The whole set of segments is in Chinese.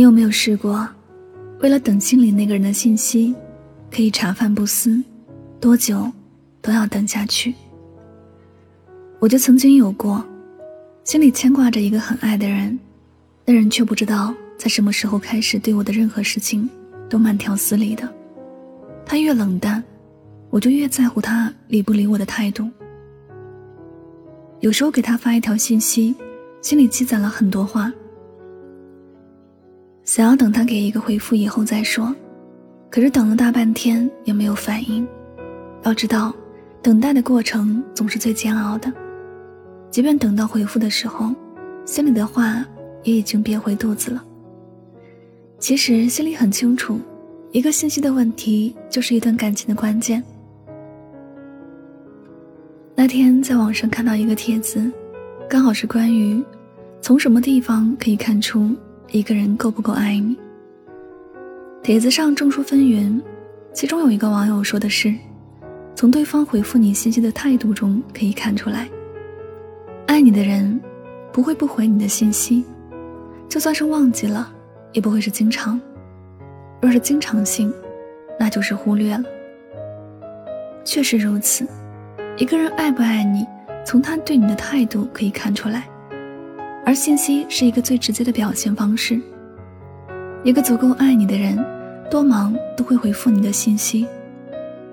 你有没有试过，为了等心里那个人的信息，可以茶饭不思，多久都要等下去？我就曾经有过，心里牵挂着一个很爱的人，那人却不知道在什么时候开始对我的任何事情都慢条斯理的。他越冷淡，我就越在乎他理不理我的态度。有时候给他发一条信息，心里积攒了很多话。想要等他给一个回复以后再说，可是等了大半天也没有反应。要知道，等待的过程总是最煎熬的。即便等到回复的时候，心里的话也已经憋回肚子了。其实心里很清楚，一个信息的问题就是一段感情的关键。那天在网上看到一个帖子，刚好是关于从什么地方可以看出。一个人够不够爱你？帖子上众说纷纭，其中有一个网友说的是，从对方回复你信息的态度中可以看出来，爱你的人不会不回你的信息，就算是忘记了，也不会是经常。若是经常性，那就是忽略了。确实如此，一个人爱不爱你，从他对你的态度可以看出来。而信息是一个最直接的表现方式。一个足够爱你的人，多忙都会回复你的信息；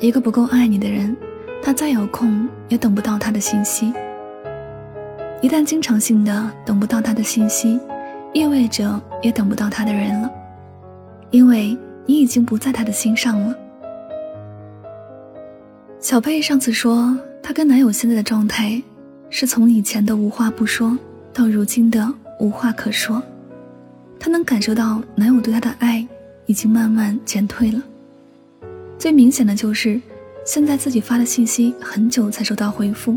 一个不够爱你的人，他再有空也等不到他的信息。一旦经常性的等不到他的信息，意味着也等不到他的人了，因为你已经不在他的心上了。小佩上次说，她跟男友现在的状态，是从以前的无话不说。到如今的无话可说，她能感受到男友对她的爱已经慢慢减退了。最明显的就是，现在自己发的信息很久才收到回复，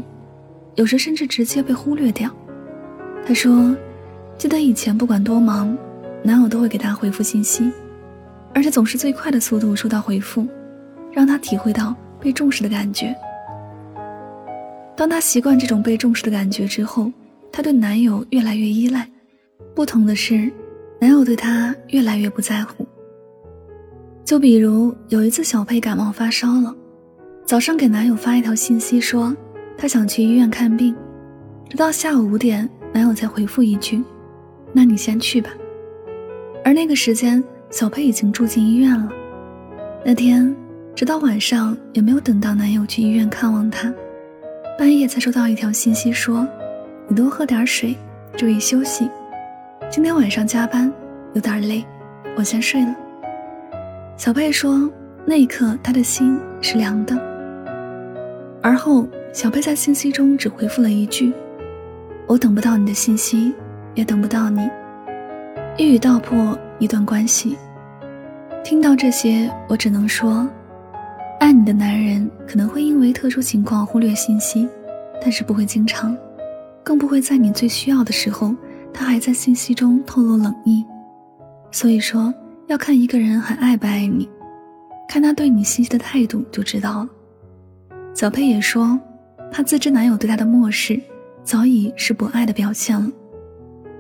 有时甚至直接被忽略掉。她说：“记得以前不管多忙，男友都会给她回复信息，而且总是最快的速度收到回复，让她体会到被重视的感觉。当她习惯这种被重视的感觉之后。”她对男友越来越依赖，不同的是，男友对她越来越不在乎。就比如有一次，小佩感冒发烧了，早上给男友发一条信息说她想去医院看病，直到下午五点，男友才回复一句：“那你先去吧。”而那个时间，小佩已经住进医院了。那天，直到晚上也没有等到男友去医院看望她，半夜才收到一条信息说。你多喝点水，注意休息。今天晚上加班有点累，我先睡了。小贝说，那一刻她的心是凉的。而后，小贝在信息中只回复了一句：“我等不到你的信息，也等不到你。”一语道破一段关系。听到这些，我只能说，爱你的男人可能会因为特殊情况忽略信息，但是不会经常。更不会在你最需要的时候，他还在信息中透露冷意。所以说，要看一个人还爱不爱你，看他对你信息的态度就知道了。小佩也说，她自知男友对她的漠视，早已是不爱的表现了，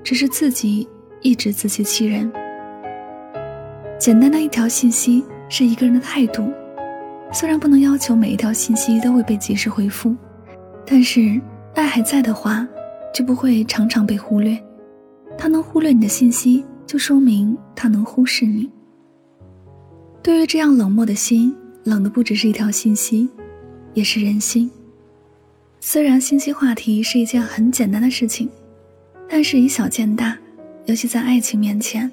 只是自己一直自欺欺人。简单的一条信息是一个人的态度，虽然不能要求每一条信息都会被及时回复，但是。爱还在的话，就不会常常被忽略。他能忽略你的信息，就说明他能忽视你。对于这样冷漠的心，冷的不只是一条信息，也是人心。虽然信息话题是一件很简单的事情，但是以小见大，尤其在爱情面前，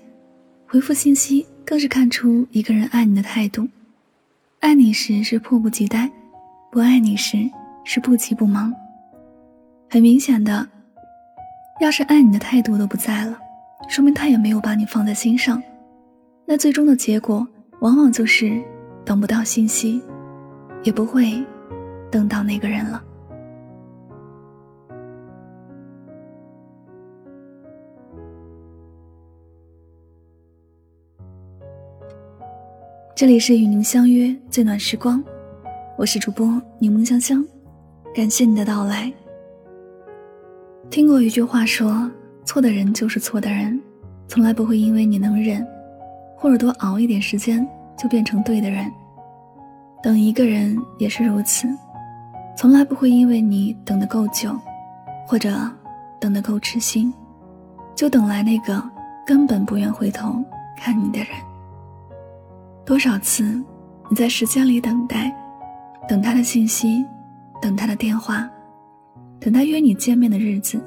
回复信息更是看出一个人爱你的态度。爱你时是迫不及待，不爱你时是不急不忙。很明显的，要是爱你的态度都不在了，说明他也没有把你放在心上。那最终的结果，往往就是等不到信息，也不会等到那个人了。这里是与您相约最暖时光，我是主播柠檬香香，感谢你的到来。听过一句话说，错的人就是错的人，从来不会因为你能忍，或者多熬一点时间就变成对的人。等一个人也是如此，从来不会因为你等得够久，或者等得够痴心，就等来那个根本不愿回头看你的人。多少次，你在时间里等待，等他的信息，等他的电话，等他约你见面的日子，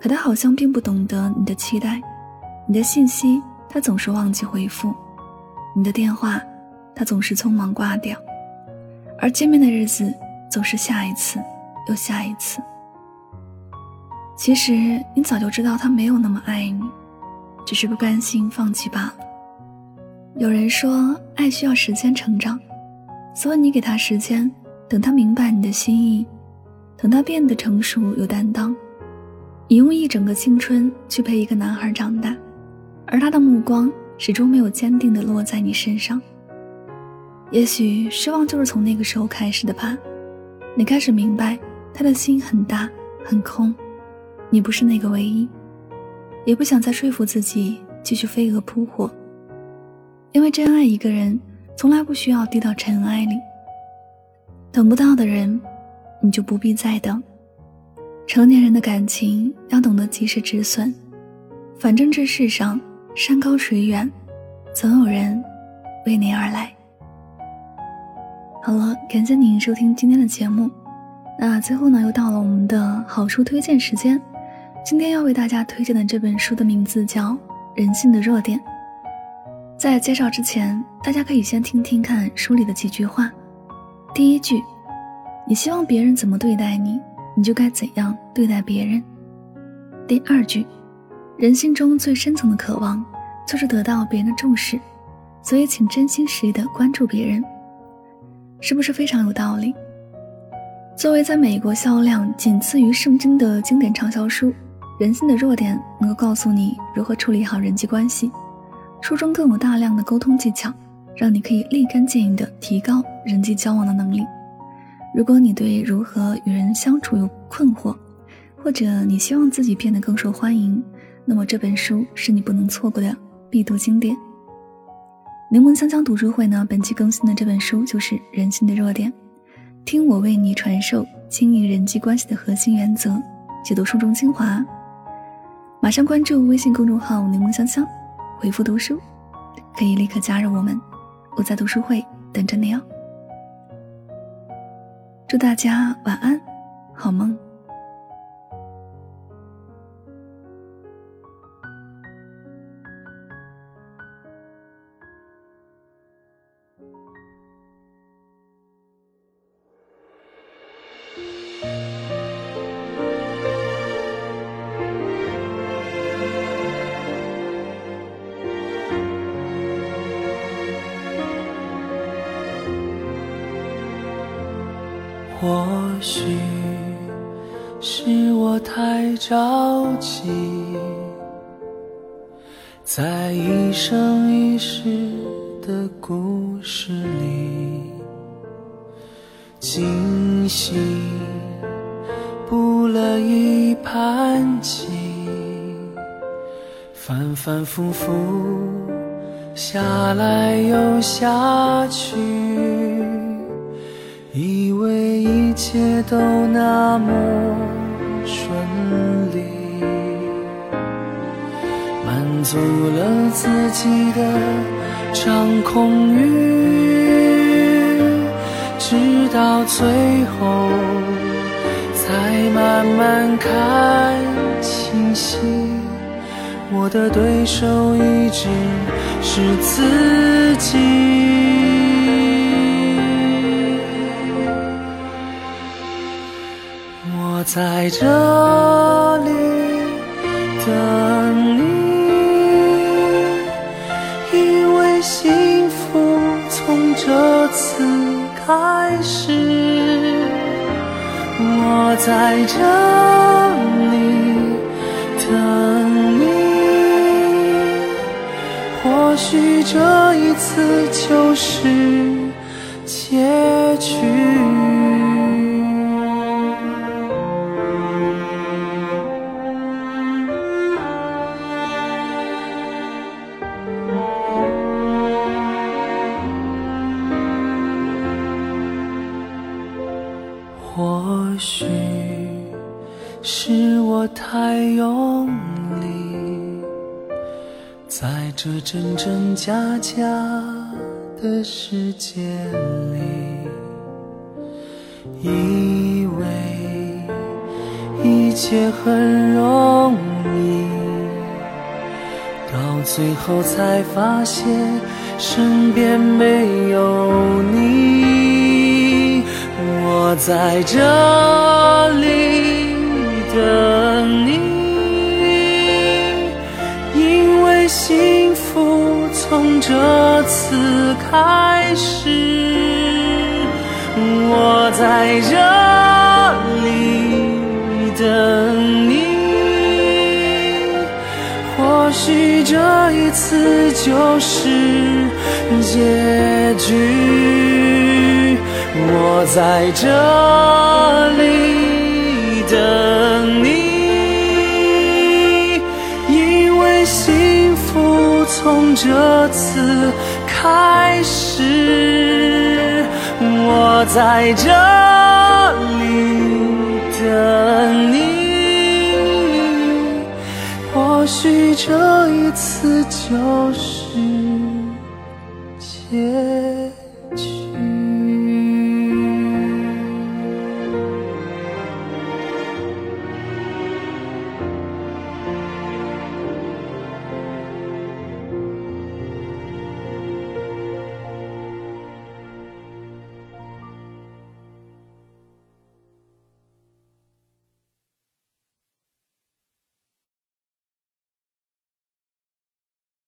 可他好像并不懂得你的期待。你的信息，他总是忘记回复；你的电话，他总是匆忙挂掉。而见面的日子，总是下一次又下一次。其实，你早就知道他没有那么爱你，只是不甘心放弃罢了。有人说，爱需要时间成长，所以你给他时间，等他明白你的心意，等他变得成熟有担当。你用一整个青春去陪一个男孩长大，而他的目光始终没有坚定的落在你身上。也许失望就是从那个时候开始的吧。你开始明白，他的心很大很空，你不是那个唯一，也不想再说服自己继续飞蛾扑火。因为真爱一个人，从来不需要低到尘埃里。等不到的人，你就不必再等。成年人的感情要懂得及时止损，反正这世上山高水远，总有人为你而来。好了，感谢您收听今天的节目。那最后呢，又到了我们的好书推荐时间。今天要为大家推荐的这本书的名字叫《人性的弱点》。在介绍之前，大家可以先听听看书里的几句话。第一句，你希望别人怎么对待你，你就该怎样对待别人。第二句，人性中最深层的渴望就是得到别人的重视，所以请真心实意的关注别人，是不是非常有道理？作为在美国销量仅次于圣经的经典畅销书，《人性的弱点》能够告诉你如何处理好人际关系。书中更有大量的沟通技巧，让你可以立竿见影地提高人际交往的能力。如果你对如何与人相处有困惑，或者你希望自己变得更受欢迎，那么这本书是你不能错过的必读经典。柠檬香香读书会呢，本期更新的这本书就是《人性的弱点》，听我为你传授经营人际关系的核心原则，解读书中精华。马上关注微信公众号“柠檬香香”。回复读书，可以立刻加入我们，我在读书会等着你哦。祝大家晚安，好梦。也许是我太着急，在一生一世的故事里，精心布了一盘棋，反反复复下来又下去。以为一切都那么顺利，满足了自己的掌控欲，直到最后才慢慢看清晰，我的对手一直是自己。在这里等你，因为幸福从这次开始。我在这里等你。或许这一次就是结局。这真真假假的世界里，以为一切很容易，到最后才发现身边没有你。我在这里等你。因为幸福从这次开始，我在这里等你。或许这一次就是结局，我在这里等你。因为幸福从这次开始，我在这里等你。或许这一次就是结。